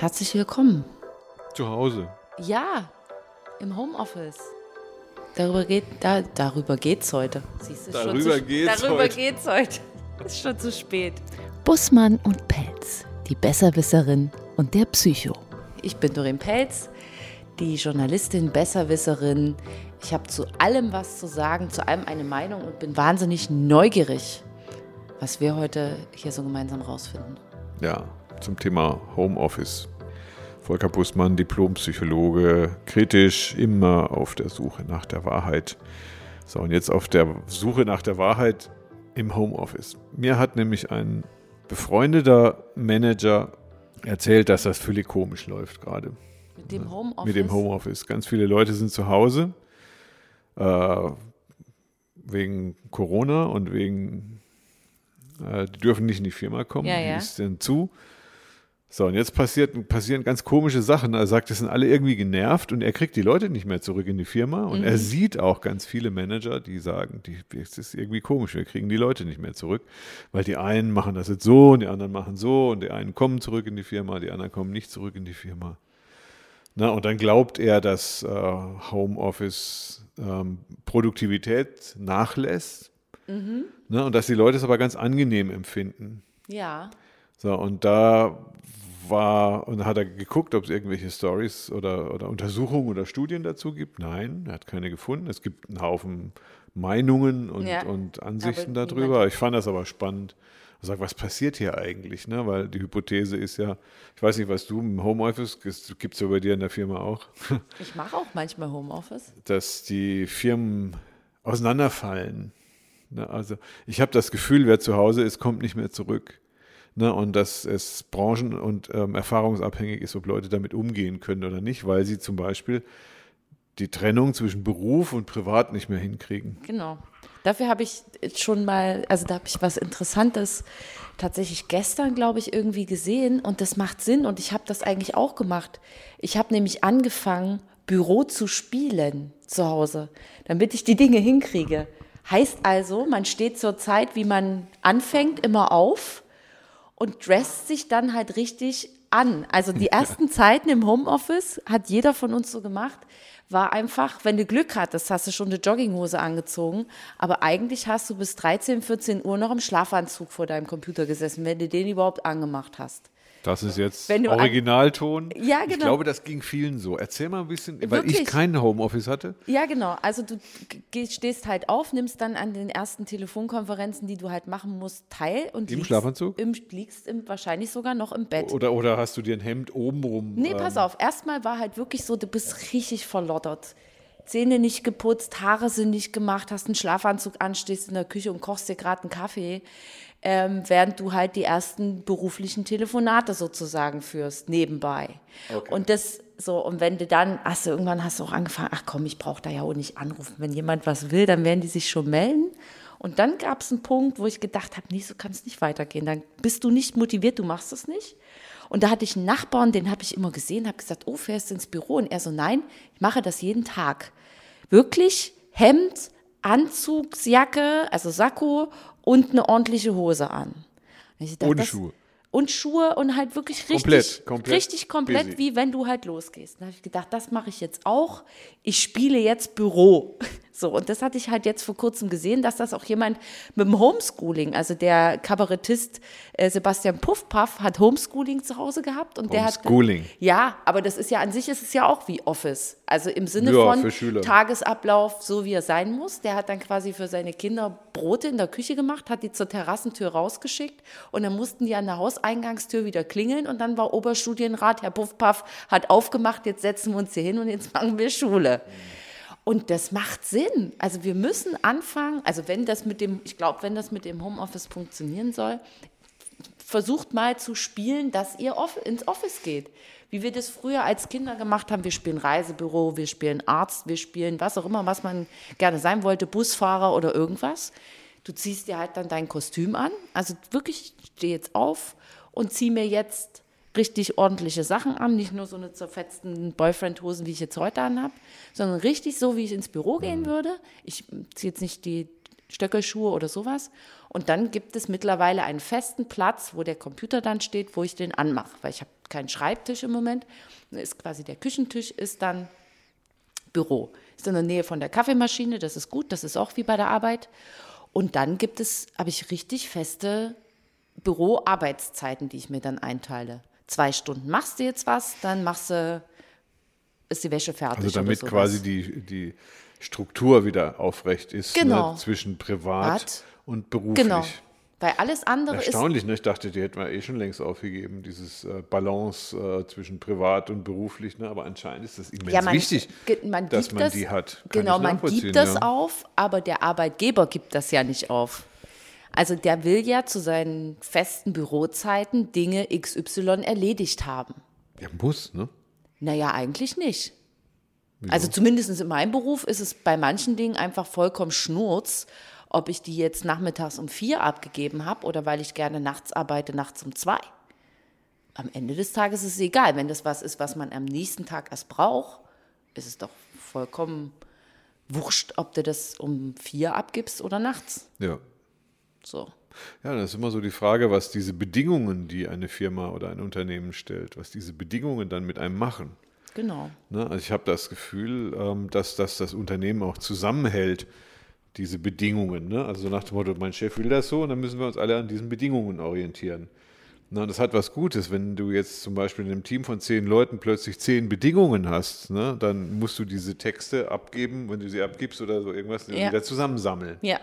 Herzlich willkommen. Zu Hause. Ja, im Homeoffice. Darüber geht da, darüber geht's heute. Siehst du, darüber zu, geht's darüber heute. geht's heute. Ist schon zu spät. Bussmann und Pelz, die Besserwisserin und der Psycho. Ich bin Doreen Pelz, die Journalistin, Besserwisserin. Ich habe zu allem was zu sagen, zu allem eine Meinung und bin wahnsinnig neugierig, was wir heute hier so gemeinsam rausfinden. Ja, zum Thema Homeoffice. Volker Bussmann, Diplompsychologe, kritisch, immer auf der Suche nach der Wahrheit. So, und jetzt auf der Suche nach der Wahrheit im Homeoffice. Mir hat nämlich ein befreundeter Manager erzählt, dass das völlig komisch läuft gerade. Mit dem Homeoffice? Mit dem Homeoffice. Ganz viele Leute sind zu Hause äh, wegen Corona und wegen, äh, die dürfen nicht in die Firma kommen, ja, die ja. ist dann zu. So, und jetzt passiert, passieren ganz komische Sachen. Er sagt, es sind alle irgendwie genervt und er kriegt die Leute nicht mehr zurück in die Firma. Und mhm. er sieht auch ganz viele Manager, die sagen, die, es ist irgendwie komisch, wir kriegen die Leute nicht mehr zurück. Weil die einen machen das jetzt so und die anderen machen so und die einen kommen zurück in die Firma, die anderen kommen nicht zurück in die Firma. Na, und dann glaubt er, dass äh, Homeoffice ähm, Produktivität nachlässt. Mhm. Na, und dass die Leute es aber ganz angenehm empfinden. Ja. So, und da war, und hat er geguckt, ob es irgendwelche Stories oder, oder Untersuchungen oder Studien dazu gibt. Nein, er hat keine gefunden. Es gibt einen Haufen Meinungen und, ja, und Ansichten darüber. Ich fand das aber spannend. Ich sage, was passiert hier eigentlich? Ne? Weil die Hypothese ist ja, ich weiß nicht, was du im Homeoffice, gibt es ja bei dir in der Firma auch. Ich mache auch manchmal Homeoffice. Dass die Firmen auseinanderfallen. Ne? Also ich habe das Gefühl, wer zu Hause ist, kommt nicht mehr zurück. Ne, und dass es branchen- und ähm, erfahrungsabhängig ist, ob Leute damit umgehen können oder nicht, weil sie zum Beispiel die Trennung zwischen Beruf und Privat nicht mehr hinkriegen. Genau. Dafür habe ich schon mal, also da habe ich was Interessantes tatsächlich gestern, glaube ich, irgendwie gesehen und das macht Sinn und ich habe das eigentlich auch gemacht. Ich habe nämlich angefangen, Büro zu spielen zu Hause, damit ich die Dinge hinkriege. Heißt also, man steht zur Zeit, wie man anfängt, immer auf und dresst sich dann halt richtig an. Also die ersten Zeiten im Homeoffice hat jeder von uns so gemacht, war einfach, wenn du Glück hattest, hast du schon eine Jogginghose angezogen, aber eigentlich hast du bis 13, 14 Uhr noch im Schlafanzug vor deinem Computer gesessen, wenn du den überhaupt angemacht hast. Das ist jetzt Originalton. Ja, genau. Ich glaube, das ging vielen so. Erzähl mal ein bisschen, weil Wirklich? ich keinen Homeoffice hatte. Ja, genau. Also du stehst halt auf, nimmst dann an den ersten Telefonkonferenzen, die du halt machen musst, teil und Im liegst, Schlafanzug? Im, liegst im, wahrscheinlich sogar noch im Bett. Oder, oder hast du dir ein Hemd obenrum? Nee, pass ähm, auf. Erstmal war halt wirklich so, du bist richtig verlottert. Zähne nicht geputzt, Haare sind nicht gemacht, hast einen Schlafanzug an, stehst in der Küche und kochst dir gerade einen Kaffee ähm, während du halt die ersten beruflichen Telefonate sozusagen führst, nebenbei. Okay. Und das so, und wenn du dann, hast du irgendwann hast du auch angefangen, ach komm, ich brauche da ja auch nicht anrufen. Wenn jemand was will, dann werden die sich schon melden. Und dann gab es einen Punkt, wo ich gedacht habe, nee, so kann es nicht weitergehen. Dann bist du nicht motiviert, du machst es nicht. Und da hatte ich einen Nachbarn, den habe ich immer gesehen, habe gesagt, oh, fährst du ins Büro? Und er so, nein, ich mache das jeden Tag. Wirklich Hemd, Anzugsjacke, also Sakko und eine ordentliche Hose an. Dachte, Ohne Schuhe. Und Schuhe und halt wirklich richtig komplett, komplett richtig komplett, busy. wie wenn du halt losgehst. Da habe ich gedacht, das mache ich jetzt auch. Ich spiele jetzt Büro. So, und das hatte ich halt jetzt vor kurzem gesehen, dass das auch jemand mit dem Homeschooling, also der Kabarettist äh, Sebastian Puffpaff hat Homeschooling zu Hause gehabt und der hat Homeschooling. ja, aber das ist ja an sich ist es ja auch wie Office, also im Sinne Ja, von. Tagesablauf, so wie er sein muss. Der hat dann quasi für seine Kinder Brote in der Küche gemacht, hat die zur Terrassentür rausgeschickt und dann mussten die an der Hauseingangstür wieder klingeln und dann war Oberstudienrat Herr Puffpaff hat aufgemacht, jetzt setzen wir uns hier hin und jetzt machen wir Schule. Und das macht Sinn. Also wir müssen anfangen, also wenn das mit dem, ich glaube, wenn das mit dem Homeoffice funktionieren soll, versucht mal zu spielen, dass ihr ins Office geht. Wie wir das früher als Kinder gemacht haben. Wir spielen Reisebüro, wir spielen Arzt, wir spielen was auch immer, was man gerne sein wollte, Busfahrer oder irgendwas. Du ziehst dir halt dann dein Kostüm an. Also wirklich, ich stehe jetzt auf und ziehe mir jetzt richtig ordentliche Sachen an, nicht nur so eine zerfetzten Boyfriend-Hosen, wie ich jetzt heute anhab, sondern richtig so, wie ich ins Büro gehen würde. Ich ziehe jetzt nicht die Stöckelschuhe oder sowas. Und dann gibt es mittlerweile einen festen Platz, wo der Computer dann steht, wo ich den anmache. Weil ich habe keinen Schreibtisch im Moment. Ist quasi der Küchentisch, ist dann Büro. Ist in der Nähe von der Kaffeemaschine, das ist gut, das ist auch wie bei der Arbeit. Und dann gibt es, habe ich richtig feste Büroarbeitszeiten, die ich mir dann einteile. Zwei Stunden machst du jetzt was, dann machst du, ist die Wäsche fertig. Also damit quasi die, die Struktur wieder aufrecht ist Genau. ne, zwischen privat Hat- und beruflich. Genau. Weil alles andere ist Erstaunlich, ne? Ich dachte, die hätten wir eh schon längst aufgegeben, dieses äh, Balance äh, zwischen privat und beruflich. Ne? Aber anscheinend ist das immens ja, man, wichtig, man dass man das, die hat. Kann Genau, man gibt das ja. auf, aber der Arbeitgeber gibt das ja nicht auf. Also der will ja zu seinen festen Bürozeiten Dinge XY erledigt haben. Ja, muss, ne? Naja, eigentlich nicht. Also zumindest in meinem Beruf ist es bei manchen Dingen einfach vollkommen Schnurz, ob ich die jetzt nachmittags um vier abgegeben habe oder weil ich gerne nachts arbeite, nachts um zwei. Am Ende des Tages ist es egal. Wenn das was ist, was man am nächsten Tag erst braucht, ist es doch vollkommen wurscht, ob du das um vier abgibst oder nachts. Ja. So. Ja, das ist immer so die Frage, was diese Bedingungen, die eine Firma oder ein Unternehmen stellt, was diese Bedingungen dann mit einem machen. Genau. Ne? Also ich habe das Gefühl, ähm, dass, dass das Unternehmen auch zusammenhält, diese Bedingungen. Ne? Also so nach dem Motto, mein Chef will das so und dann müssen wir uns alle an diesen Bedingungen orientieren. Ne? Und das hat was Gutes, wenn du jetzt zum Beispiel in einem Team von zehn Leuten plötzlich zehn Bedingungen hast, ne? dann musst du diese Texte abgeben, wenn du sie abgibst oder so irgendwas, Ja. wieder zusammensammeln. Ja.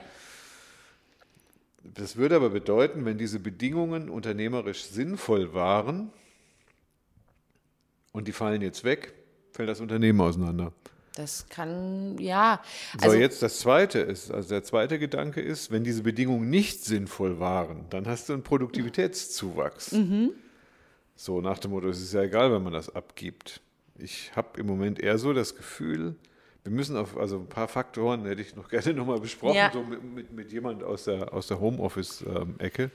Das würde aber bedeuten, wenn diese Bedingungen unternehmerisch sinnvoll waren und die fallen jetzt weg, fällt das Unternehmen auseinander. Das kann, ja. So, Also, jetzt das zweite ist, also der zweite Gedanke ist, wenn diese Bedingungen nicht sinnvoll waren, dann hast du einen Produktivitätszuwachs. Mhm. So nach dem Motto, es ist ja egal, wenn man das abgibt. Ich habe im Moment eher so das Gefühl, wir müssen auf, also ein paar Faktoren hätte ich noch gerne nochmal besprochen, Ja. so mit, mit, mit jemand aus der, aus der Homeoffice-Ecke.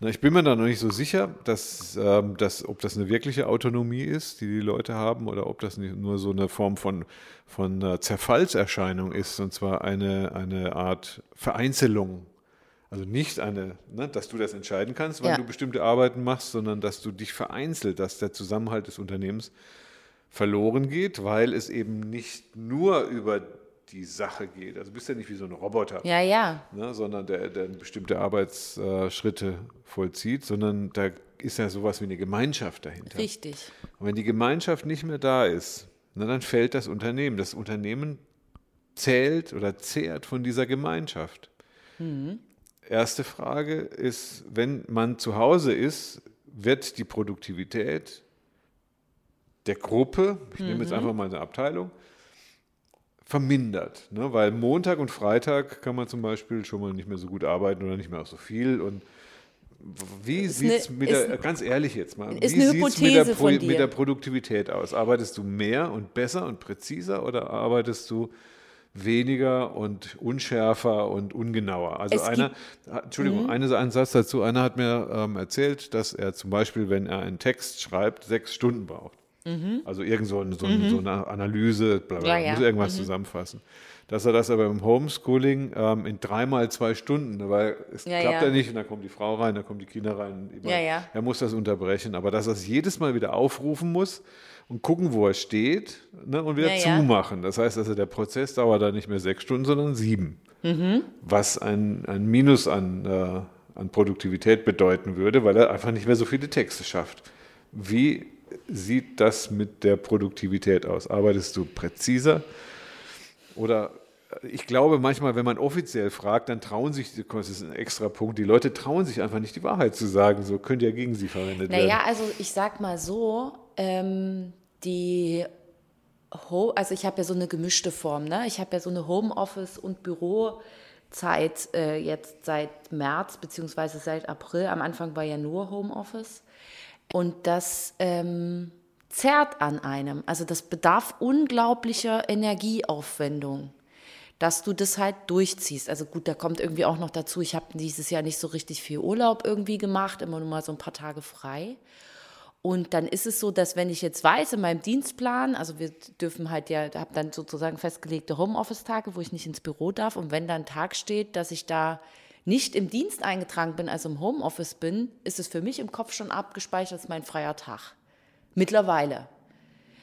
Na, ich bin mir da noch nicht so sicher, dass, ähm, dass, ob das eine wirkliche Autonomie ist, die die Leute haben, oder ob das nicht nur so eine Form von, von äh, Zerfallserscheinung ist, und zwar eine, eine Art Vereinzelung. Also nicht eine, ne, dass du das entscheiden kannst, wann Ja. du bestimmte Arbeiten machst, sondern dass du dich vereinzelt, dass der Zusammenhalt des Unternehmens verloren geht, weil es eben nicht nur über die Sache geht. Also du bist ja nicht wie so ein Roboter ja, ja. ne, sondern der, der bestimmte Arbeitsschritte vollzieht, sondern da ist ja sowas wie eine Gemeinschaft dahinter. Richtig. Und wenn die Gemeinschaft nicht mehr da ist, na, dann fällt das Unternehmen. Das Unternehmen zählt oder zehrt von dieser Gemeinschaft. Erste Frage ist, wenn man zu Hause ist, wird die Produktivität der Gruppe, ich nehme jetzt einfach mal eine Abteilung, vermindert. Ne? Weil Montag und Freitag kann man zum Beispiel schon mal nicht mehr so gut arbeiten oder nicht mehr auch so viel. Und wie sieht es eine- mit der, ist- ganz ehrlich jetzt mal, wie eine sieht's mit, mit der Produktivität aus? Arbeitest du mehr und besser und präziser oder arbeitest du weniger und unschärfer und ungenauer? Also Es Mhm. einer, Entschuldigung, eine, ein Satz dazu, einer hat mir ähm, erzählt, dass er zum Beispiel, wenn er einen Text schreibt, sechs Stunden braucht. Also irgend so, so, ein, so eine Analyse, bla bla, Mhm. Ja, ja. muss irgendwas zusammenfassen. Dass er das aber im Homeschooling ähm, in dreimal zwei Stunden, weil es Ja, klappt ja. nicht und dann kommt die Frau rein, dann kommen die Kinder rein. Immer, Ja, ja. Er muss das unterbrechen, aber dass er es jedes Mal wieder aufrufen muss und gucken, wo er steht ne, und wieder zumachen. Das heißt also, der Prozess dauert dann nicht mehr sechs Stunden, sondern sieben. Mhm. Was ein, ein Minus an, äh, an Produktivität bedeuten würde, weil er einfach nicht mehr so viele Texte schafft. Wie sieht das mit der Produktivität aus? Arbeitest du präziser? Oder äh, ich glaube manchmal, wenn man offiziell fragt, dann trauen sich, das ist ein extra Punkt, die Leute trauen sich einfach nicht die Wahrheit zu sagen. So könnte ja gegen sie verwendet werden. Naja, also ich sag mal so, ähm, die Ho also ich habe ja so eine gemischte Form, ne? Ich habe ja so eine Homeoffice- und Bürozeit äh, jetzt seit März beziehungsweise seit April. Am Anfang war ja nur Homeoffice. Und das ähm, zerrt an einem. Also das bedarf unglaublicher Energieaufwendung dass du das halt durchziehst. Also gut, da kommt irgendwie auch noch dazu, ich habe dieses Jahr nicht so richtig viel Urlaub irgendwie gemacht, immer nur mal so ein paar Tage frei. Und dann ist es so, dass wenn ich jetzt weiß in meinem Dienstplan, also wir dürfen halt ja, habe dann sozusagen festgelegte Homeoffice-Tage, wo ich nicht ins Büro darf. Und wenn dann ein Tag steht, dass ich da nicht im Dienst eingetragen bin, also im Homeoffice bin, ist es für mich im Kopf schon abgespeichert als mein freier Tag. Mittlerweile.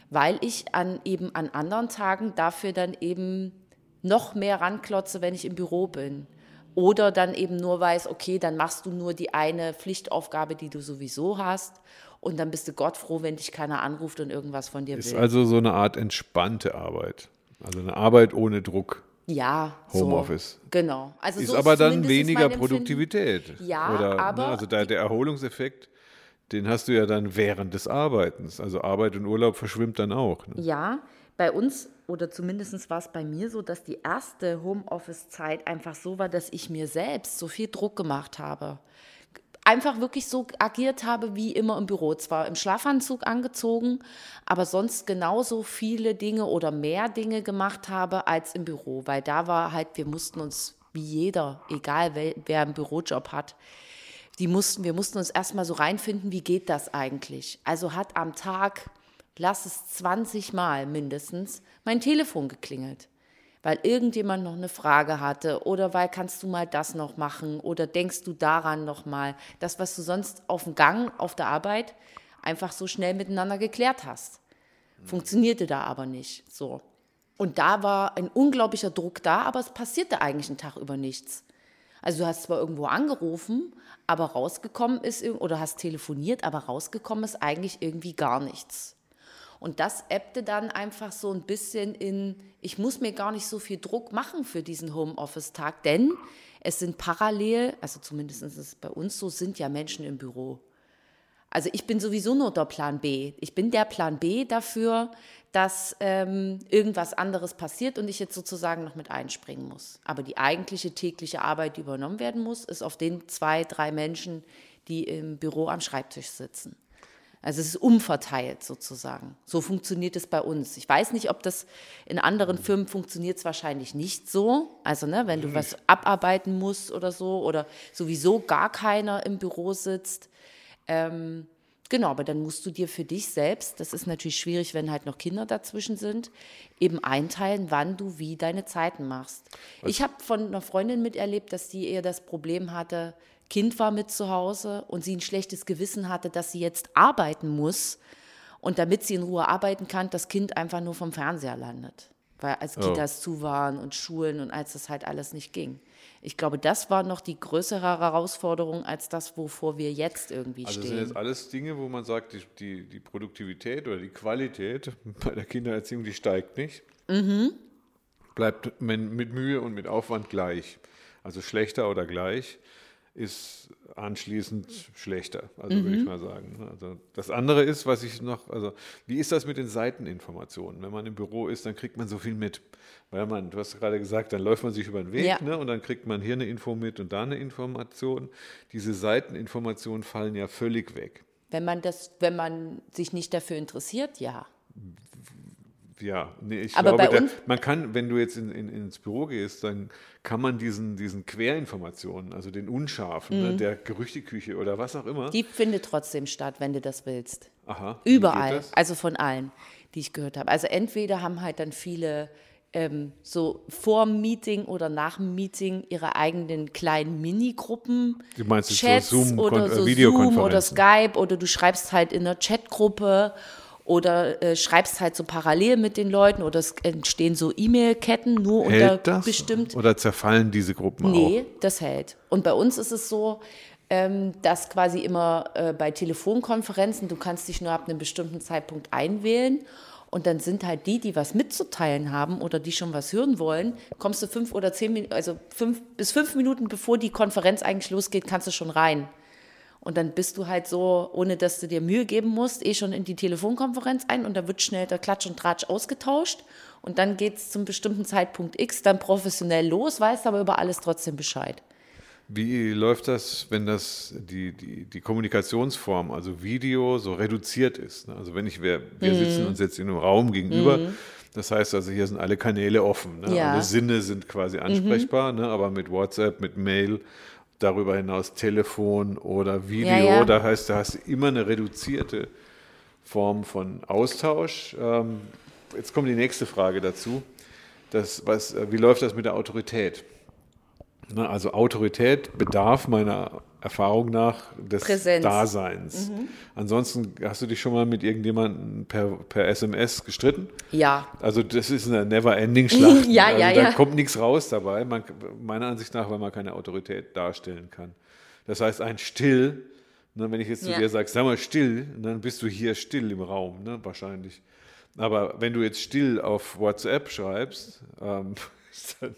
Weil ich an eben an anderen Tagen dafür dann eben noch mehr ranklotze, wenn ich im Büro bin. Oder dann eben nur weiß, okay, dann machst du nur die eine Pflichtaufgabe, die du sowieso hast. Und dann bist du Gott froh, wenn dich keiner anruft und irgendwas von dir Ist will. also so eine Art entspannte Arbeit. Also eine Arbeit ohne Druck. Ja, Homeoffice. So, genau. Also Ist so aber dann weniger. Produktivität. Ja, Oder, aber- Ne, also da, der Erholungseffekt, den hast du ja dann während des Arbeitens. Also Arbeit und Urlaub verschwimmt dann auch. Ne? Ja, bei uns oder zumindest war es bei mir so, dass die erste Homeoffice-Zeit einfach so war, dass ich mir selbst so viel Druck gemacht habe. Einfach wirklich so agiert habe wie immer im Büro. Zwar im Schlafanzug angezogen, aber sonst genauso viele Dinge oder mehr Dinge gemacht habe als im Büro. Weil da war halt, wir mussten uns wie jeder, egal wer, wer einen Bürojob hat, die mussten, wir mussten uns erstmal so reinfinden, wie geht das eigentlich? Also hat am Tag, lass es 20 Mal mindestens, mein Telefon geklingelt, weil irgendjemand noch eine Frage hatte oder weil kannst du mal das noch machen oder denkst du daran noch mal, das, was du sonst auf dem Gang, auf der Arbeit einfach so schnell miteinander geklärt hast. Funktionierte da aber nicht. So. Und da war ein unglaublicher Druck da, aber es passierte eigentlich einen Tag über nichts. Also du hast zwar irgendwo angerufen, aber rausgekommen ist, oder hast telefoniert, aber rausgekommen ist eigentlich irgendwie gar nichts. Und das ebbte dann einfach so ein bisschen in, ich muss mir gar nicht so viel Druck machen für diesen Homeoffice-Tag, denn es sind parallel, also zumindest ist es bei uns so, sind ja Menschen im Büro. Also ich bin sowieso nur der Plan B. Ich bin der Plan B dafür, dass ähm, irgendwas anderes passiert und ich jetzt sozusagen noch mit einspringen muss. Aber die eigentliche tägliche Arbeit, die übernommen werden muss, ist auf den zwei, drei Menschen, die im Büro am Schreibtisch sitzen. Also es ist umverteilt sozusagen. So funktioniert es bei uns. Ich weiß nicht, ob das in anderen Firmen funktioniert es wahrscheinlich nicht so. Also ne, wenn du was abarbeiten musst oder so oder sowieso gar keiner im Büro sitzt. Ähm, genau, aber dann musst du dir für dich selbst, das ist natürlich schwierig, wenn halt noch Kinder dazwischen sind, eben einteilen, wann du wie deine Zeiten machst. Ich habe von einer Freundin miterlebt, dass die eher das Problem hatte, Kind war mit zu Hause und sie ein schlechtes Gewissen hatte, dass sie jetzt arbeiten muss und damit sie in Ruhe arbeiten kann, das Kind einfach nur vom Fernseher landet. Weil als Oh. Kitas zu waren und Schulen und als das halt alles nicht ging. Ich glaube, das war noch die größere Herausforderung als das, wovor wir jetzt irgendwie Also das stehen. sind jetzt alles Dinge, wo man sagt, die, die, die Produktivität oder die Qualität bei der Kindererziehung, die steigt nicht. Mhm. Bleibt mit Mühe und mit Aufwand gleich. Also schlechter oder gleich ist anschließend schlechter, also würde Mhm. ich mal sagen. Also das andere ist, was ich noch, also wie ist das mit den Seiteninformationen? Wenn man im Büro ist, dann kriegt man so viel mit. Weil man, du hast gerade gesagt, dann läuft man sich über den Weg Ja. ne, und dann kriegt man hier eine Info mit und da eine Information. Diese Seiteninformationen fallen ja völlig weg. Wenn man das, wenn man sich nicht dafür interessiert, ja. Ja, nee, ich Aber glaube, uns- man kann, wenn du jetzt in, in, ins Büro gehst, dann kann man diesen, diesen Querinformationen, also den Unscharfen, Mhm. ne, der Gerüchteküche oder was auch immer. Die findet trotzdem statt, wenn du das willst. Aha, Überall, also von allen, die ich gehört habe. Also entweder haben halt dann viele ähm, so vor dem Meeting oder nach dem Meeting ihre eigenen kleinen Minigruppen, Du meinst jetzt so Chats Zoom- oder Kon- äh, so Zoom oder Skype oder du schreibst halt in einer Chatgruppe oder äh, schreibst halt so parallel mit den Leuten oder es entstehen so E-Mail-Ketten nur unter Hält das? bestimmt Oder zerfallen diese Gruppen Nee, auch? das hält. Und bei uns ist es so, ähm, dass quasi immer äh, bei Telefonkonferenzen, du kannst dich nur ab einem bestimmten Zeitpunkt einwählen und dann sind halt die, die was mitzuteilen haben oder die schon was hören wollen, kommst du fünf oder zehn Minuten, also fünf bis fünf Minuten bevor die Konferenz eigentlich losgeht, kannst du schon rein. Und dann bist du halt so, ohne dass du dir Mühe geben musst, eh schon in die Telefonkonferenz ein und da wird schnell der Klatsch und Tratsch ausgetauscht. Und dann geht es zum bestimmten Zeitpunkt X dann professionell los, weißt aber über alles trotzdem Bescheid. Wie läuft das, wenn das die, die, die Kommunikationsform, also Video, so reduziert ist? ne? Also wenn ich, wir, wir Mhm. sitzen uns jetzt in einem Raum gegenüber, das heißt also, hier sind alle Kanäle offen, ne? Ja. Mhm. alle Sinne sind quasi ansprechbar, ne? aber mit WhatsApp, mit Mail, darüber hinaus Telefon oder Video, Ja, ja. da heißt, da hast du immer eine reduzierte Form von Austausch. Ähm, jetzt kommt die nächste Frage dazu. Das, was, äh, wie läuft das mit der Autorität? Also Autorität bedarf meiner Erfahrung nach des Präsenz. Daseins. Ansonsten hast du dich schon mal mit irgendjemandem per, per SMS gestritten? Ja. Also das ist eine Never-Ending-Schlacht. Ja, also ja, da ja. kommt nichts raus dabei, man, meiner Ansicht nach, weil man keine Autorität darstellen kann. Das heißt, ein Still, ne, wenn ich jetzt zu Ja. dir sage, sag mal still, dann bist du hier still im Raum, ne, wahrscheinlich. Aber wenn du jetzt still auf WhatsApp schreibst, ähm, dann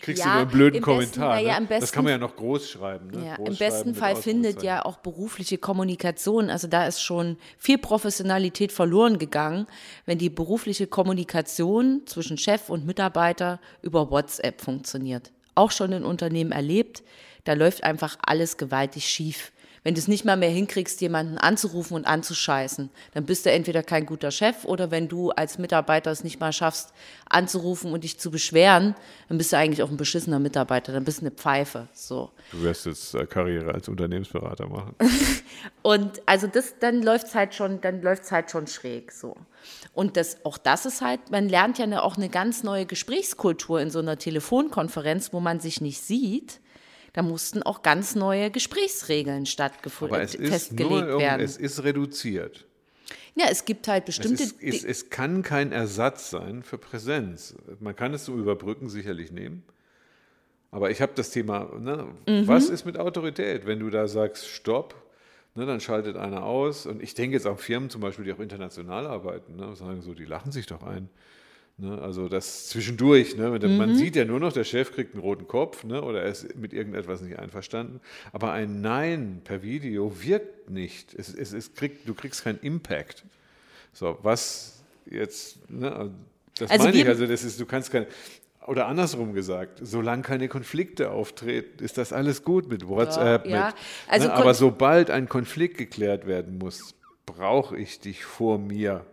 kriegst Ja, du nur einen blöden im besten- Kommentar. na ja, ne? im das kann man ja besten- noch groß schreiben. Ne? Ja, groß Im besten Fall findet ja auch berufliche Kommunikation, also da ist schon viel Professionalität verloren gegangen, wenn die berufliche Kommunikation zwischen Chef und Mitarbeiter über WhatsApp funktioniert. Auch schon in Unternehmen erlebt, da läuft einfach alles gewaltig schief. Wenn du es nicht mal mehr hinkriegst, jemanden anzurufen und anzuscheißen, dann bist du entweder kein guter Chef oder wenn du als Mitarbeiter es nicht mal schaffst, anzurufen und dich zu beschweren, dann bist du eigentlich auch ein beschissener Mitarbeiter, dann bist du eine Pfeife. So. Du wirst jetzt äh, Karriere als Unternehmensberater machen. Und also das, dann läuft's halt schon, dann läuft's halt schon schräg so. Und das, auch das ist halt, man lernt ja eine, auch eine ganz neue Gesprächskultur in so einer Telefonkonferenz, wo man sich nicht sieht. Da mussten auch ganz neue Gesprächsregeln stattgefunden, Aber es ist, festgelegt nur, werden. es ist reduziert. ja, es gibt halt Es, bestimmte. ist, es, es kann kein Ersatz sein für Präsenz. Man kann es so überbrücken sicherlich nehmen. Aber ich habe das Thema, ne, Mhm. was ist mit Autorität? Wenn du da sagst, stopp, ne, dann schaltet einer aus. Und ich denke jetzt an Firmen zum Beispiel, die auch international arbeiten, ne, sagen so, die lachen sich doch ein. Ne, also das zwischendurch, ne, Mhm. man sieht ja nur noch, der Chef kriegt einen roten Kopf ne, oder er ist mit irgendetwas nicht einverstanden. Aber ein Nein per Video wirkt nicht. Es, es, es kriegt, du kriegst keinen Impact. So, was jetzt, ne, das Also meine ich, also das ist, du kannst keine, oder andersrum gesagt, solange keine Konflikte auftreten, ist das alles gut mit WhatsApp. Ja, mit, also ne, aber sobald ein Konflikt geklärt werden muss, brauche ich dich vor mir.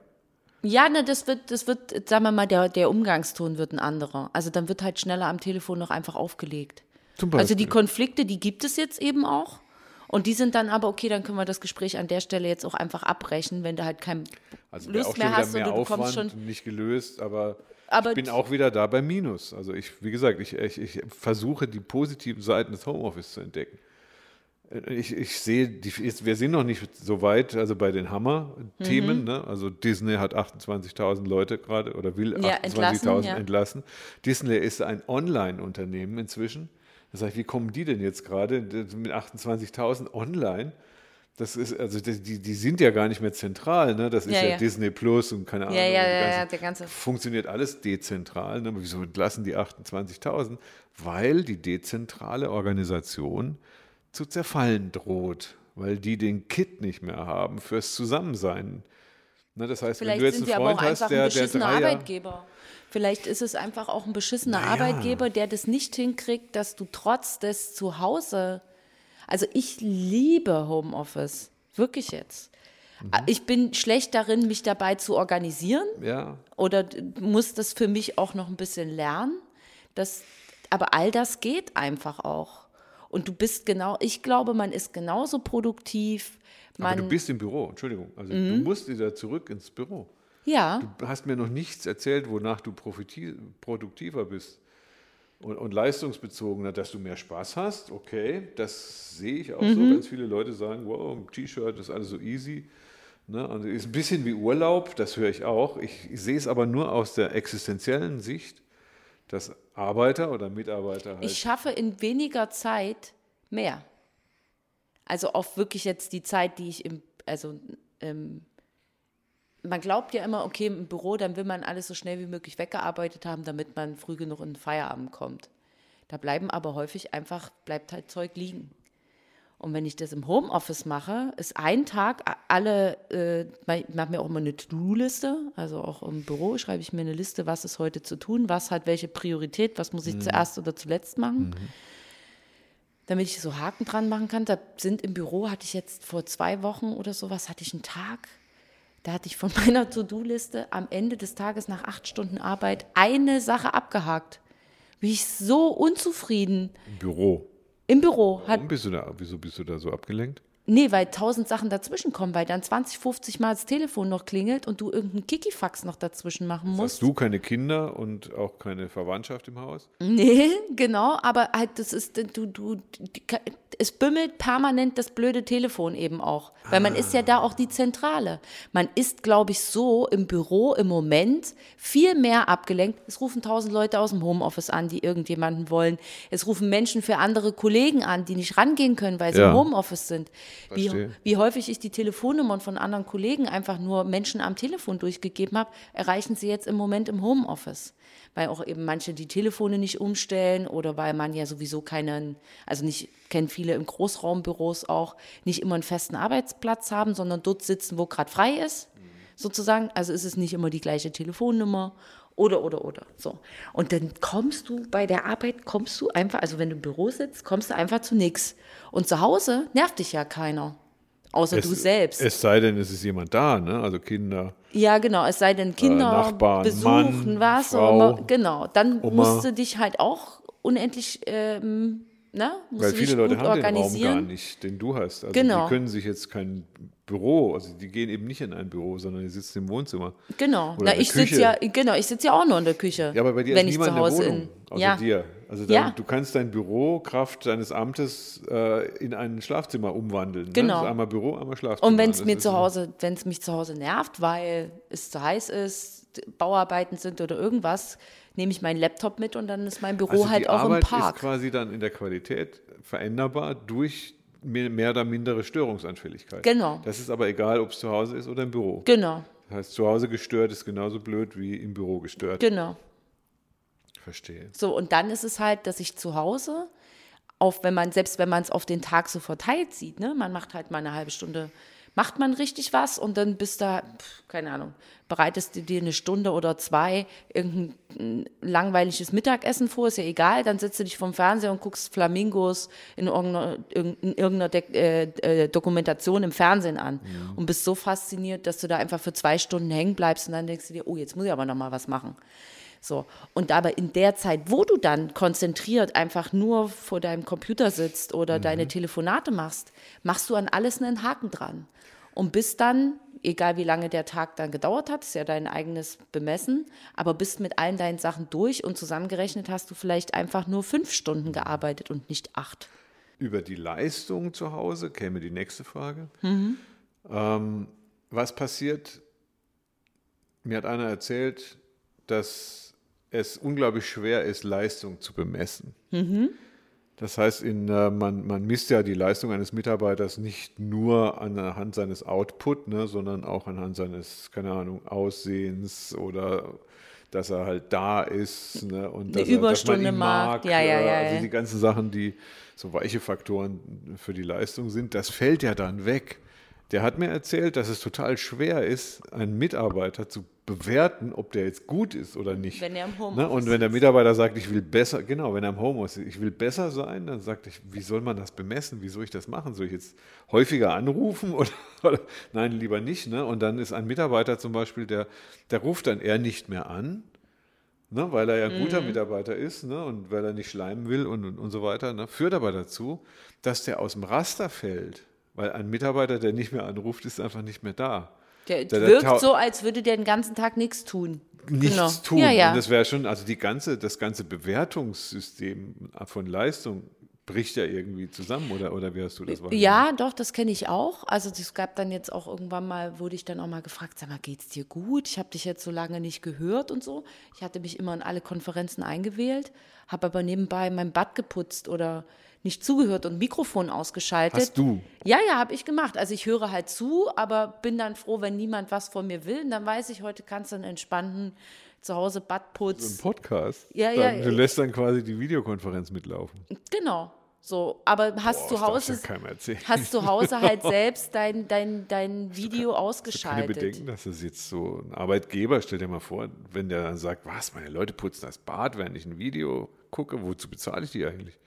Ja, ne, das wird, das wird, sagen wir mal, der, der Umgangston wird ein anderer. Also dann wird halt schneller am Telefon noch einfach aufgelegt. Zum Also die. Konflikte, die gibt es jetzt eben auch. Und die sind dann aber, okay, dann können wir das Gespräch an der Stelle jetzt auch einfach abbrechen, wenn du halt kein Also Lust mehr hast mehr oder du Aufwand, schon. nicht gelöst, aber, Aber ich bin auch wieder da bei Minus. Also ich, wie gesagt, ich, ich, ich versuche die positiven Seiten des Homeoffice zu entdecken. Ich, ich sehe, die, wir sind noch nicht so weit, also bei den Hammer-Themen. Mhm. Ne? Also Disney hat 28.000 Leute gerade oder will Ja, 28.000 entlassen, ja. entlassen. Disney ist ein Online-Unternehmen inzwischen. Das heißt, wie kommen die denn jetzt gerade mit 28.000 online? Das ist, also die, die sind ja gar nicht mehr zentral, ne? Das ist Ja, ja, ja. Disney Plus und keine Ahnung. Ja, ja, die ja, ganzen- ja, der ganze- Funktioniert alles dezentral. Ne? Wieso entlassen die 28.000? Weil die dezentrale Organisation zu zerfallen droht, weil die den Kit nicht mehr haben fürs Zusammensein. Ne? Das heißt, wenn Vielleicht du jetzt sind einen Freund auch hast, einfach der, ein der beschissener Arbeitgeber. Vielleicht ist es einfach auch ein beschissener Naja. Arbeitgeber, der das nicht hinkriegt, dass du trotz des Zuhause. Also ich liebe Homeoffice. Wirklich jetzt. Mhm. Ich bin schlecht darin, mich dabei zu organisieren. ja, oder muss das für mich auch noch ein bisschen lernen. Das, aber all das geht einfach auch. Und du bist genau, ich glaube, man ist genauso produktiv. aber Man, Mhm. du bist im Büro, Entschuldigung. Also du musst wieder zurück ins Büro. ja, Du hast mir noch nichts erzählt, wonach du produktiver bist und, und leistungsbezogener, dass du mehr Spaß hast. Okay, das sehe ich auch so. Ganz viele Leute sagen, wow, ein T-Shirt ist alles so easy. Ne? Und ist ein bisschen wie Urlaub, das höre ich auch. Ich, ich sehe es aber nur aus der existenziellen Sicht, dass Arbeiter oder Mitarbeiter halt ich schaffe in weniger Zeit mehr. Also auch wirklich jetzt die Zeit, die ich im, also ähm, man glaubt ja immer, okay, im Büro, dann will man alles so schnell wie möglich weggearbeitet haben, damit man früh genug in den Feierabend kommt. Da bleiben aber häufig einfach, bleibt halt Zeug liegen. Und wenn ich das im Homeoffice mache, ist ein Tag alle, äh, ich mache mir auch immer eine To-Do-Liste, also auch im Büro schreibe ich mir eine Liste, was ist heute zu tun, was hat welche Priorität, was muss ich zuerst oder zuletzt machen, damit ich so Haken dran machen kann. Da sind im Büro, hatte ich jetzt vor zwei Wochen oder sowas, hatte ich einen Tag, da hatte ich von meiner To-Do-Liste am Ende des Tages nach acht Stunden Arbeit eine Sache abgehakt. Bin ich so unzufrieden. im Büro. Im Büro hat Warum bist du da, wieso bist du da so abgelenkt? Nee, weil tausend Sachen dazwischen kommen, weil dann 20, 50 Mal das Telefon noch klingelt und du irgendeinen Kikifax noch dazwischen machen musst. Hast du keine Kinder und auch keine Verwandtschaft im Haus? Nee, genau, aber halt, das ist, du, du, die- es bimmelt permanent das blöde Telefon eben auch. Weil man ist ja da auch die Zentrale. Man ist, glaube ich, so im Büro im Moment viel mehr abgelenkt. Es rufen tausend Leute aus dem Homeoffice an, die irgendjemanden wollen. Es rufen Menschen für andere Kollegen an, die nicht rangehen können, weil sie Ja. im Homeoffice sind. Wie, wie häufig ich die Telefonnummern von anderen Kollegen einfach nur Menschen am Telefon durchgegeben habe, erreichen sie jetzt im Moment im Homeoffice. Weil auch eben manche die Telefone nicht umstellen oder weil man ja sowieso keinen, also nicht, kennen viele im Großraumbüros auch, nicht immer einen festen Arbeitsplatz haben, sondern dort sitzen, wo gerade frei ist, sozusagen. Also ist es nicht immer die gleiche Telefonnummer oder, oder, oder. So. Und dann kommst du bei der Arbeit, kommst du einfach, also wenn du im Büro sitzt, kommst du einfach zu nichts. Und zu Hause nervt dich ja keiner. Außer du selbst. Es sei denn, es ist jemand da, ne? Also Kinder. ja, genau. Es sei denn, Kinder Nachbarn, besuchen, Mann, was Frau, auch immer. Genau. Dann Oma. musst du dich halt auch unendlich, ähm, ne? Weil viele Leute haben den Raum gar nicht, den du hast. Also Genau. die können sich jetzt kein Büro, also die gehen eben nicht in ein Büro, sondern die sitzen im Wohnzimmer. Genau. Na, ich sitze ja, genau, ich sitze ja auch nur in der Küche. Ja, aber bei dir wenn ist ich niemand zu Hause in der Wohnung, in, außer ja. dir. Also dein, Ja. du kannst dein Büro Kraft deines Amtes äh, in ein Schlafzimmer umwandeln. Ne? Genau. Das ist einmal Büro, einmal Schlafzimmer. Und wenn es mir zu Hause, wenn es mich zu Hause nervt, weil es zu heiß ist, Bauarbeiten sind oder irgendwas, nehme ich meinen Laptop mit und dann ist mein Büro also halt die auch Arbeit im Park. ist quasi dann in der Qualität veränderbar durch mehr, mehr oder mindere Störungsanfälligkeit. Genau. Das ist aber egal, ob es zu Hause ist oder im Büro. Genau, Das heißt, zu Hause gestört ist genauso blöd wie im Büro gestört. genau. Verstehe. So, und dann ist es halt, dass ich zu Hause, auf, wenn man, selbst wenn man es auf den Tag so verteilt sieht, ne, man macht halt mal eine halbe Stunde, macht man richtig was und dann bist da, keine Ahnung, bereitest du dir eine Stunde oder zwei irgendein langweiliges Mittagessen vor, ist ja egal, dann sitzt du dich vom Fernseher und guckst Flamingos in irgendeiner, in irgendeiner De äh, äh, Dokumentation im Fernsehen an und bist so fasziniert, dass du da einfach für zwei Stunden hängen bleibst und dann denkst du dir, oh, jetzt muss ich aber noch mal was machen. So. Und aber in der Zeit, wo du dann konzentriert einfach nur vor deinem Computer sitzt oder deine Telefonate machst, machst du an alles einen Haken dran. Und bist dann, egal wie lange der Tag dann gedauert hat, ist ja dein eigenes Bemessen, aber bist mit allen deinen Sachen durch und zusammengerechnet hast du vielleicht einfach nur fünf Stunden gearbeitet und nicht acht. Über die Leistung zu Hause käme die nächste Frage. Mhm. Ähm, was passiert? Mir hat einer erzählt, dass es unglaublich schwer ist, Leistung zu bemessen. Mhm. Das heißt, in, äh, man, man misst ja die Leistung eines Mitarbeiters nicht nur anhand seines Output, ne, sondern auch anhand seines, keine Ahnung, Aussehens oder dass er halt da ist ne, und dass, er, dass man Überstunde ihn mag. Ja, ja, ja, Also ja. die ganzen Sachen, die so weiche Faktoren für die Leistung sind, das fällt ja dann weg. Der hat mir erzählt, dass es total schwer ist, einen Mitarbeiter zu bewerten, ob der jetzt gut ist oder nicht. Wenn er im ne? Homeoffice Und wenn der Mitarbeiter sagt, ich will besser, genau, wenn er im Homeoffice ist, ich will besser sein, dann sagt ich, wie soll man das bemessen? Wie soll ich das machen? Soll ich jetzt häufiger anrufen oder, oder nein, lieber nicht? Ne? Und dann ist ein Mitarbeiter zum Beispiel, der, der ruft dann eher nicht mehr an, ne, weil er ja ein guter Mitarbeiter ist ne, und weil er nicht schleimen will und, und, und so weiter, ne, führt aber dazu, dass der aus dem Raster fällt. Weil ein Mitarbeiter, der nicht mehr anruft, ist einfach nicht mehr da. Der, Der- der wirkt tau- so, als würde der den ganzen Tag nichts tun. Nichts Genau. tun. Ja, ja. Und das wäre schon, also die ganze, das ganze Bewertungssystem von Leistung bricht ja irgendwie zusammen, oder, oder wie hast du das wahrgenommen? Ja, doch, das kenne ich auch. Also es gab dann jetzt auch irgendwann mal, wurde ich dann auch mal gefragt, sag mal, geht's dir gut? Ich habe dich jetzt so lange nicht gehört und so. Ich hatte mich immer in alle Konferenzen eingewählt, habe aber nebenbei mein Bad geputzt oder nicht zugehört und Mikrofon ausgeschaltet. Hast du? Ja, ja, habe ich gemacht. Also ich höre halt zu, aber bin dann froh, wenn niemand was von mir will. Und dann weiß ich, heute kannst du einen entspannten zu Hause Badputz. Podcast? Ja, dann, ja. Du lässt dann quasi die Videokonferenz mitlaufen. Genau. So, aber hast Boah, zu Hause du ja hast zu Hause halt selbst dein, dein, dein Video Keine ausgeschaltet. Bedenken, dass das jetzt so ein Arbeitgeber, stell dir mal vor, wenn der dann sagt, was, meine Leute putzen das Bad, während ich ein Video gucke, wozu bezahle ich die eigentlich?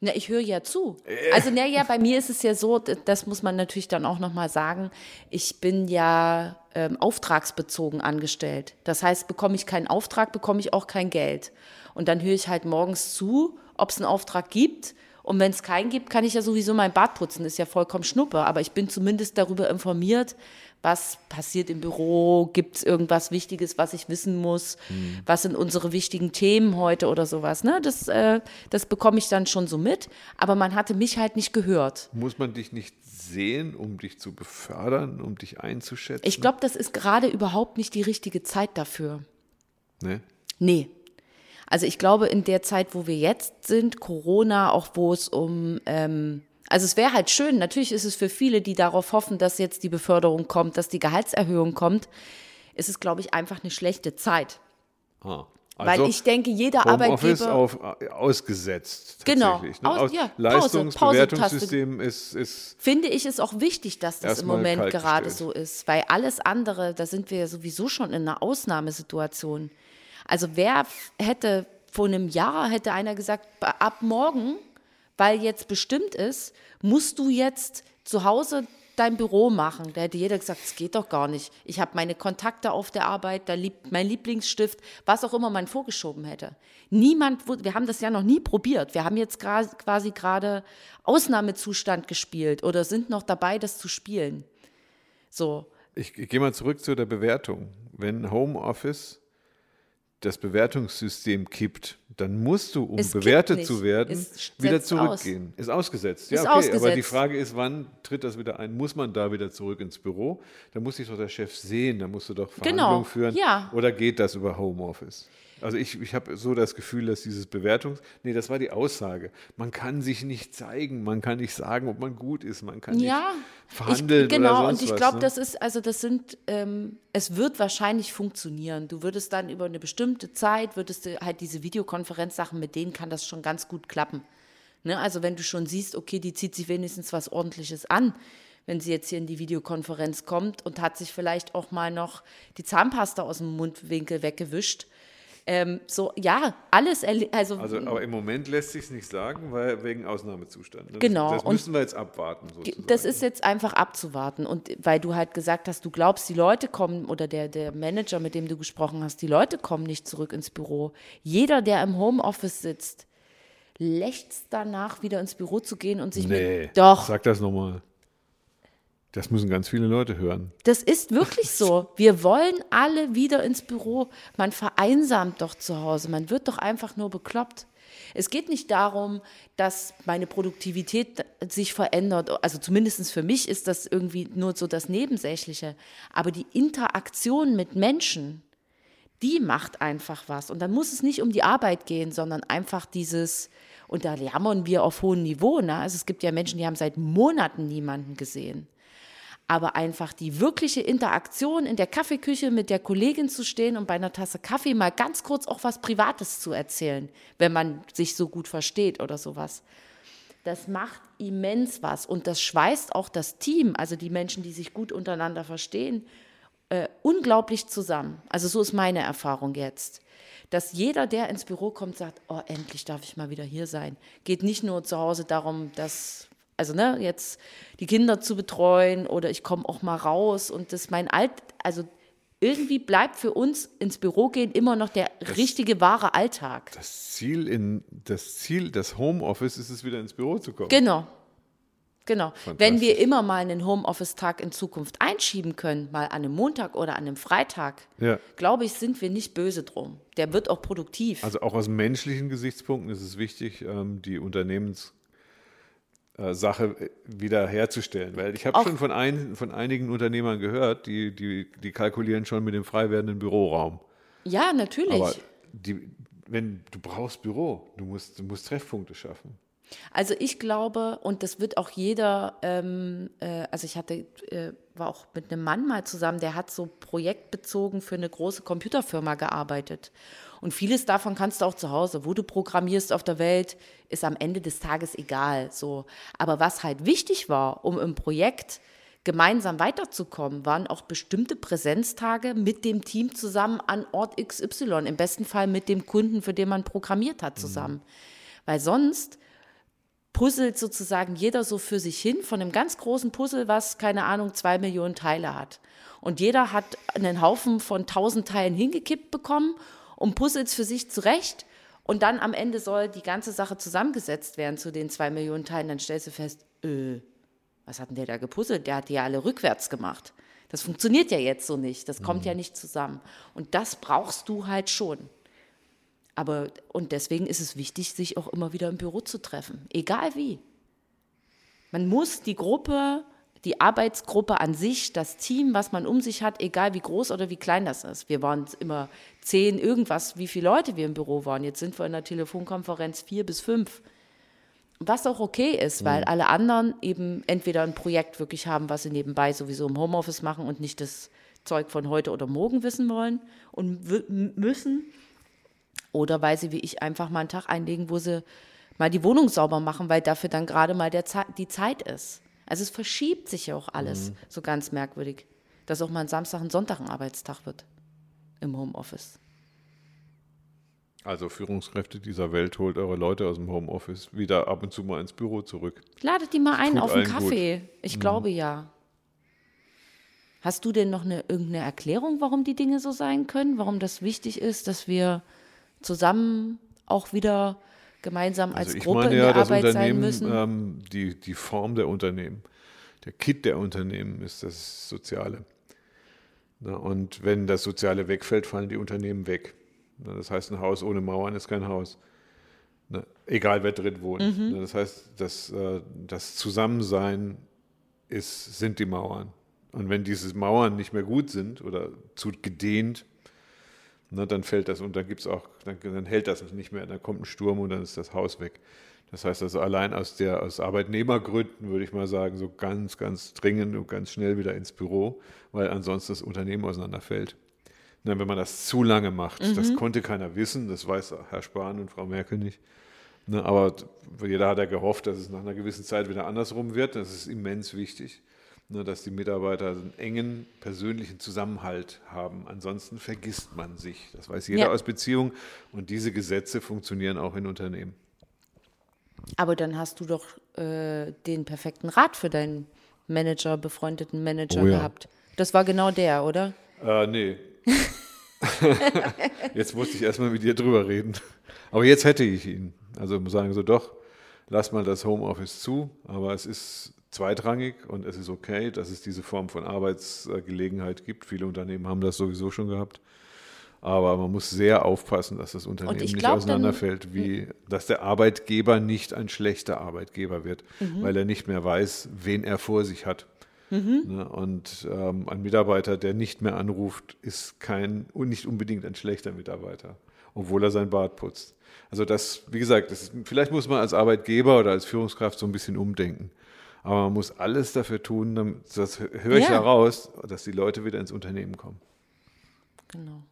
Na, ich höre ja zu. Äh. Also, na ja, bei mir ist es ja so, das muss man natürlich dann auch nochmal sagen, ich bin ja ähm, auftragsbezogen angestellt. Das heißt, bekomme ich keinen Auftrag, bekomme ich auch kein Geld. Und dann höre ich halt morgens zu, ob es einen Auftrag gibt Und wenn es keinen gibt, kann ich ja sowieso mein Bad putzen, ist ja vollkommen schnuppe. Aber ich bin zumindest darüber informiert, was passiert im Büro, gibt es irgendwas Wichtiges, was ich wissen muss, mhm. was sind unsere wichtigen Themen heute oder sowas. Ne? Das, äh, das bekomme ich dann schon so mit, aber man hatte mich halt nicht gehört. Muss man dich nicht sehen, um dich zu befördern, um dich einzuschätzen? Ich glaube, das ist gerade überhaupt nicht die richtige Zeit dafür. Nee? Nee. Also ich glaube, in der Zeit, wo wir jetzt sind, Corona, auch wo es um ähm, also es wäre halt schön, natürlich ist es für viele, die darauf hoffen, dass jetzt die Beförderung kommt, dass die Gehaltserhöhung kommt, ist es, glaube ich, einfach eine schlechte Zeit. Ah. Also Weil ich denke, jeder Homeoffice Arbeitgeber. auf, ausgesetzt. Genau. Ne? Aus, Aus, ja, Leistungsbewertungssystem ist, ist. Finde ich es auch wichtig, dass das im Moment gerade so ist. Weil alles andere, da sind wir ja sowieso schon in einer Ausnahmesituation. Also wer hätte vor einem Jahr, hätte einer gesagt, ab morgen weil jetzt bestimmt ist, musst du jetzt zu Hause dein Büro machen. Da hätte jeder gesagt, es geht doch gar nicht. Ich habe meine Kontakte auf der Arbeit, da liebt mein Lieblingsstift, was auch immer man vorgeschoben hätte. Niemand, wir haben das ja noch nie probiert. Wir haben jetzt quasi gerade Ausnahmezustand gespielt oder sind noch dabei, das zu spielen. So. Ich, ich gehe mal zurück zu der Bewertung. Wenn Homeoffice das Bewertungssystem kippt, dann musst du, um es bewertet zu werden, wieder zurückgehen. Aus. Ist ausgesetzt. Ja, ist okay. Ausgesetzt. Aber die Frage ist, wann tritt das wieder ein? Muss man da wieder zurück ins Büro? Da muss sich doch der Chef sehen, da musst du doch Verhandlungen genau. führen. Ja. Oder geht das über Homeoffice? Also ich, ich habe so das Gefühl, dass dieses Bewertungs... Nee, das war die Aussage. Man kann sich nicht zeigen, man kann nicht sagen, ob man gut ist, man kann ja, nicht verhandeln ich, genau, oder sonst und ich glaube, ne? das ist, also das sind, ähm, es wird wahrscheinlich funktionieren. Du würdest dann über eine bestimmte Zeit, würdest du halt diese Videokonferenzsachen, mit denen kann das schon ganz gut klappen. Ne? Also wenn du schon siehst, okay, die zieht sich wenigstens was Ordentliches an, wenn sie jetzt hier in die Videokonferenz kommt und hat sich vielleicht auch mal noch die Zahnpasta aus dem Mundwinkel weggewischt, ähm, so, ja, alles. Also, also, aber im Moment lässt sich es nicht sagen, weil wegen Ausnahmezustand. Das, genau. Das müssen wir jetzt abwarten. Sozusagen. Das ist jetzt einfach abzuwarten. Und weil du halt gesagt hast, du glaubst, die Leute kommen, oder der, der Manager, mit dem du gesprochen hast, die Leute kommen nicht zurück ins Büro. Jeder, der im Homeoffice sitzt, lächzt danach, wieder ins Büro zu gehen und sich nee, mit. Doch. Sag das nochmal. Das müssen ganz viele Leute hören. Das ist wirklich so. Wir wollen alle wieder ins Büro. Man vereinsamt doch zu Hause. Man wird doch einfach nur bekloppt. Es geht nicht darum, dass meine Produktivität sich verändert. Also zumindest für mich ist das irgendwie nur so das Nebensächliche. Aber die Interaktion mit Menschen, die macht einfach was. Und dann muss es nicht um die Arbeit gehen, sondern einfach dieses, und da jammern wir auf hohem Niveau. Ne? Also es gibt ja Menschen, die haben seit Monaten niemanden gesehen aber einfach die wirkliche Interaktion in der Kaffeeküche mit der Kollegin zu stehen und bei einer Tasse Kaffee mal ganz kurz auch was Privates zu erzählen, wenn man sich so gut versteht oder sowas. Das macht immens was und das schweißt auch das Team, also die Menschen, die sich gut untereinander verstehen, äh, unglaublich zusammen. Also so ist meine Erfahrung jetzt. Dass jeder, der ins Büro kommt, sagt, oh, endlich darf ich mal wieder hier sein. Geht nicht nur zu Hause darum, dass also ne, jetzt die Kinder zu betreuen oder ich komme auch mal raus und das mein Alt, also irgendwie bleibt für uns ins Büro gehen immer noch der das, richtige wahre Alltag. Das Ziel in das Ziel des Homeoffice ist es wieder ins Büro zu kommen. Genau. Genau. Wenn wir immer mal einen Homeoffice-Tag in Zukunft einschieben können, mal an einem Montag oder an einem Freitag, ja. glaube ich, sind wir nicht böse drum. Der wird auch produktiv. Also auch aus menschlichen Gesichtspunkten ist es wichtig, ähm, die Unternehmens Sache äh, wieder herzustellen. Weil ich habe schon von, ein, von einigen Unternehmern gehört, die, die, die kalkulieren schon mit dem frei werdenden Büroraum. Ja, natürlich. Aber die, wenn, du brauchst Büro, du musst, du musst Treffpunkte schaffen. Also ich glaube, und das wird auch jeder, ähm, äh, also ich hatte, äh, war auch mit einem Mann mal zusammen, der hat so projektbezogen für eine große Computerfirma gearbeitet. Und vieles davon kannst du auch zu Hause. Wo du programmierst auf der Welt, ist am Ende des Tages egal. So. Aber was halt wichtig war, um im Projekt gemeinsam weiterzukommen, waren auch bestimmte Präsenztage mit dem Team zusammen an Ort XY, im besten Fall mit dem Kunden, für den man programmiert hat, zusammen. Mhm. Weil sonst puzzelt sozusagen jeder so für sich hin von einem ganz großen Puzzle, was, keine Ahnung, zwei Millionen Teile hat. Und jeder hat einen Haufen von tausend Teilen hingekippt bekommen und puzzelt es für sich zurecht. Und dann am Ende soll die ganze Sache zusammengesetzt werden zu den zwei Millionen Teilen. Dann stellst du fest, äh, was hat denn der da gepuzzelt? Der hat die ja alle rückwärts gemacht. Das funktioniert ja jetzt so nicht. Das kommt ja nicht zusammen. Und das brauchst du halt schon. Aber, und deswegen ist es wichtig, sich auch immer wieder im Büro zu treffen. Egal wie. Man muss die Gruppe, die Arbeitsgruppe an sich, das Team, was man um sich hat, egal wie groß oder wie klein das ist. Wir waren immer zehn, irgendwas, wie viele Leute wir im Büro waren. Jetzt sind wir in der Telefonkonferenz vier bis fünf. Was auch okay ist, weil alle anderen eben entweder ein Projekt wirklich haben, was sie nebenbei sowieso im Homeoffice machen und nicht das Zeug von heute oder morgen wissen wollen und müssen. Oder weil sie wie ich einfach mal einen Tag einlegen, wo sie mal die Wohnung sauber machen, weil dafür dann gerade mal der Ze die Zeit ist. Also es verschiebt sich ja auch alles so ganz merkwürdig, dass auch mal ein Samstag, ein Sonntag ein Arbeitstag wird im Homeoffice. Also Führungskräfte dieser Welt, holt eure Leute aus dem Homeoffice wieder ab und zu mal ins Büro zurück. Ladet die mal ein auf einen allen gut. Kaffee. Ich glaube ja. Hast du denn noch eine, irgendeine Erklärung, warum die Dinge so sein können? Warum das wichtig ist, dass wir zusammen auch wieder gemeinsam als Also Gruppe meine in ja, der das Arbeit sein müssen? ähm, die, die Form der Unternehmen, der Kit der Unternehmen ist das Soziale. Na, und wenn das Soziale wegfällt, fallen die Unternehmen weg. Na, das heißt, ein Haus ohne Mauern ist kein Haus. Na, egal wer drin wohnt. Mhm. Das heißt, das, äh, das Zusammensein ist, sind die Mauern. Und wenn diese Mauern nicht mehr gut sind oder zu gedehnt, na, dann fällt das und dann gibt's auch, dann, dann hält das nicht mehr, dann kommt ein Sturm und dann ist das Haus weg. Das heißt also allein aus der aus Arbeitnehmergründen würde ich mal sagen, so ganz, ganz dringend und ganz schnell wieder ins Büro, weil ansonsten das Unternehmen auseinanderfällt. Na, wenn man das zu lange macht, das konnte keiner wissen, das weiß Herr Spahn und Frau Merkel nicht. Ne, aber jeder hat ja gehofft, dass es nach einer gewissen Zeit wieder andersrum wird. Das ist immens wichtig, ne, dass die Mitarbeiter einen engen persönlichen Zusammenhalt haben. Ansonsten vergisst man sich. Das weiß jeder Ja. aus Beziehung. Und diese Gesetze funktionieren auch in Unternehmen. Aber dann hast du doch äh, den perfekten Rat für deinen Manager, befreundeten Manager Oh ja. gehabt. Das war genau der, oder? Äh, nee. jetzt musste ich erstmal mit dir drüber reden. Aber jetzt hätte ich ihn. Also muss sagen so, doch, lass mal das Homeoffice zu, aber es ist zweitrangig und es ist okay, dass es diese Form von Arbeitsgelegenheit gibt. Viele Unternehmen haben das sowieso schon gehabt. Aber man muss sehr aufpassen, dass das Unternehmen ich nicht glaub, dann- auseinanderfällt, wie, dass der Arbeitgeber nicht ein schlechter Arbeitgeber wird, Mhm. weil er nicht mehr weiß, wen er vor sich hat. Ne? Und ähm, ein Mitarbeiter, der nicht mehr anruft, ist kein und nicht unbedingt ein schlechter Mitarbeiter, obwohl er sein Bart putzt. Also das, wie gesagt, das ist, vielleicht muss man als Arbeitgeber oder als Führungskraft so ein bisschen umdenken. Aber man muss alles dafür tun, damit, das höre ich Ja. heraus, dass die Leute wieder ins Unternehmen kommen. Genau.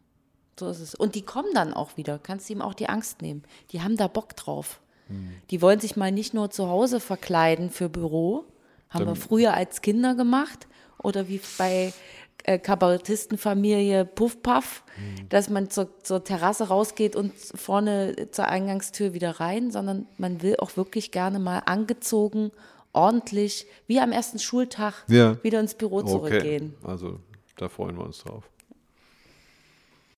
So ist es. Und die kommen dann auch wieder. Kannst du ihm auch die Angst nehmen. Die haben da Bock drauf. Hm. Die wollen sich mal nicht nur zu Hause verkleiden für Büro. Haben wir Dann- früher als Kinder gemacht. Oder wie bei Kabarettistenfamilie Puff Puff, Hm. dass man zur, zur Terrasse rausgeht und vorne zur Eingangstür wieder rein, sondern man will auch wirklich gerne mal angezogen, ordentlich, wie am ersten Schultag, Ja. wieder ins Büro zurückgehen. Also da freuen wir uns drauf.